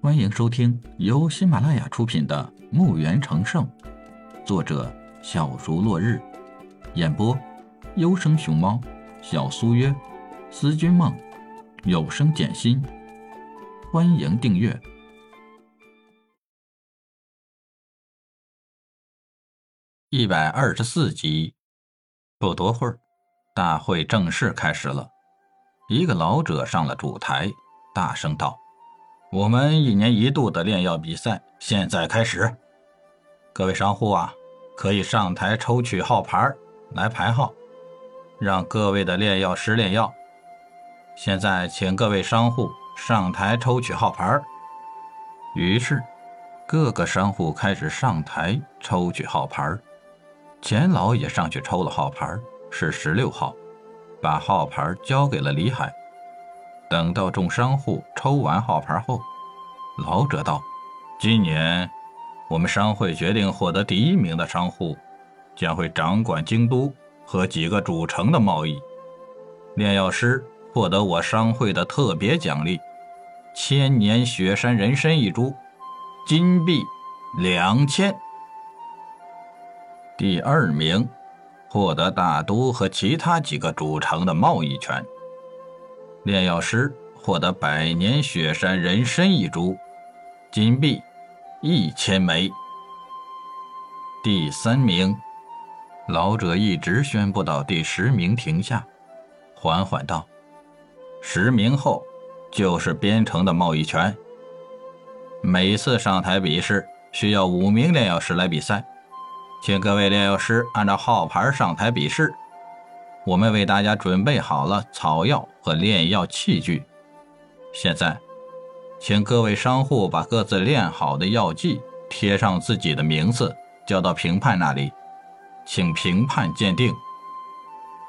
欢迎收听由喜马拉雅出品的《墓园成圣》，作者小竹落日，演播优生熊猫、小苏约、思君梦、有声简心。欢迎订阅一百二十四集。不多会儿，大会正式开始了。一个老者上了主台，大声道：“我们一年一度的炼药比赛现在开始，各位商户啊，可以上台抽取号牌来排号，让各位的炼药师炼药。现在，请各位商户上台抽取号牌。”于是，各个商户开始上台抽取号牌。钱老也上去抽了号牌，是十六号，把号牌交给了李海。等到众商户抽完号牌后，老者道：“今年我们商会决定，获得第一名的商户将会掌管京都和几个主城的贸易。炼药师获得我商会的特别奖励：千年雪山人参一株，金币两千。”第二名，获得大都和其他几个主城的贸易权。炼药师获得百年雪山人参一株，金币一千枚。第三名，老者一直宣布到第十名停下，缓缓道：“十名后就是边城的贸易权。每次上台比试需要五名炼药师来比赛。”请各位炼药师按照号牌上台比试。我们为大家准备好了草药和炼药器具。现在，请各位商户把各自炼好的药剂贴上自己的名字，交到评判那里，请评判鉴定。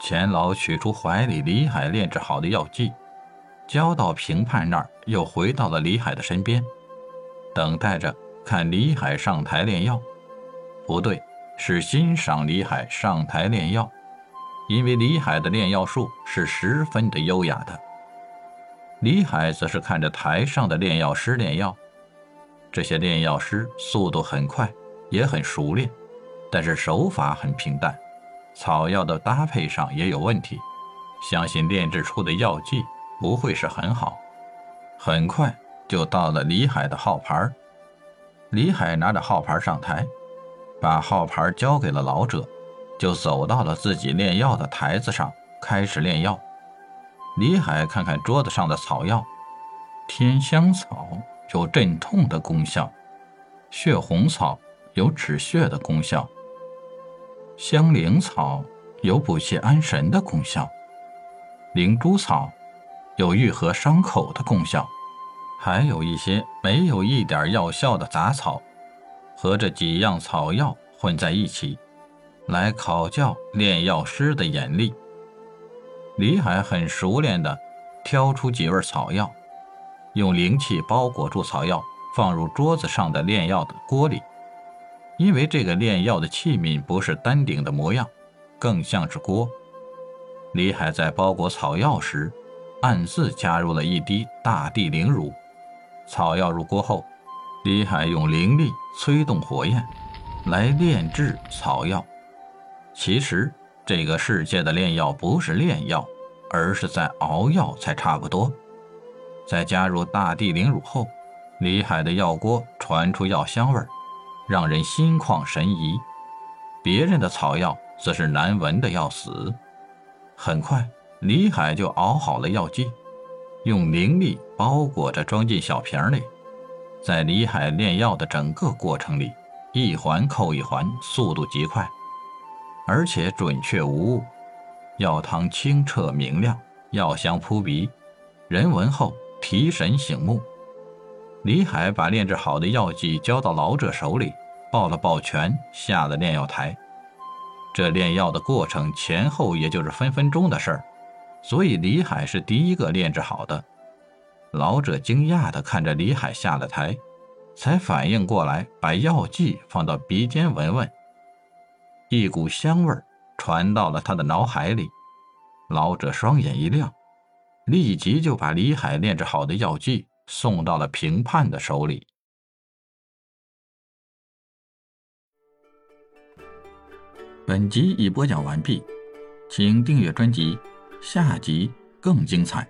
钱老取出怀里李海炼制好的药剂，交到评判那儿，又回到了李海的身边，等待着看李海上台炼药。不对。是欣赏李海上台炼药，因为李海的炼药术是十分的优雅的。李海则是看着台上的炼药师炼药，这些炼药师速度很快，也很熟练，但是手法很平淡，草药的搭配上也有问题，相信炼制出的药剂不会是很好。很快就到了李海的号牌，李海拿着号牌上台。把号牌交给了老者，就走到了自己炼药的台子上，开始炼药。李海看看桌子上的草药，天香草有镇痛的功效，血红草有止血的功效，香菱草有补气安神的功效，灵珠草有愈合伤口的功效，还有一些没有一点药效的杂草。和这几样草药混在一起，来考教炼药师的眼力。李海很熟练地挑出几味草药，用灵气包裹住草药，放入桌子上的炼药的锅里。因为这个炼药的器皿不是丹鼎的模样，更像是锅。李海在包裹草药时，暗自加入了一滴大地灵乳。草药入锅后。李海用灵力催动火焰，来炼制草药。其实这个世界的炼药不是炼药，而是在熬药才差不多。在加入大地灵乳后，李海的药锅传出药香味儿，让人心旷神怡。别人的草药则是难闻的要死。很快，李海就熬好了药剂，用灵力包裹着，装进小瓶里。在李海炼药的整个过程里，一环扣一环，速度极快，而且准确无误。药汤清澈明亮，药香扑鼻，人闻后提神醒目。李海把炼制好的药剂交到老者手里，抱了抱拳，下了炼药台。这炼药的过程前后也就是分分钟的事儿，所以李海是第一个炼制好的。老者惊讶地看着李海下了台，才反应过来，把药剂放到鼻尖闻闻。一股香味儿传到了他的脑海里，老者双眼一亮，立即就把李海炼制好的药剂送到了评判的手里。本集已播讲完毕，请订阅专辑，下集更精彩。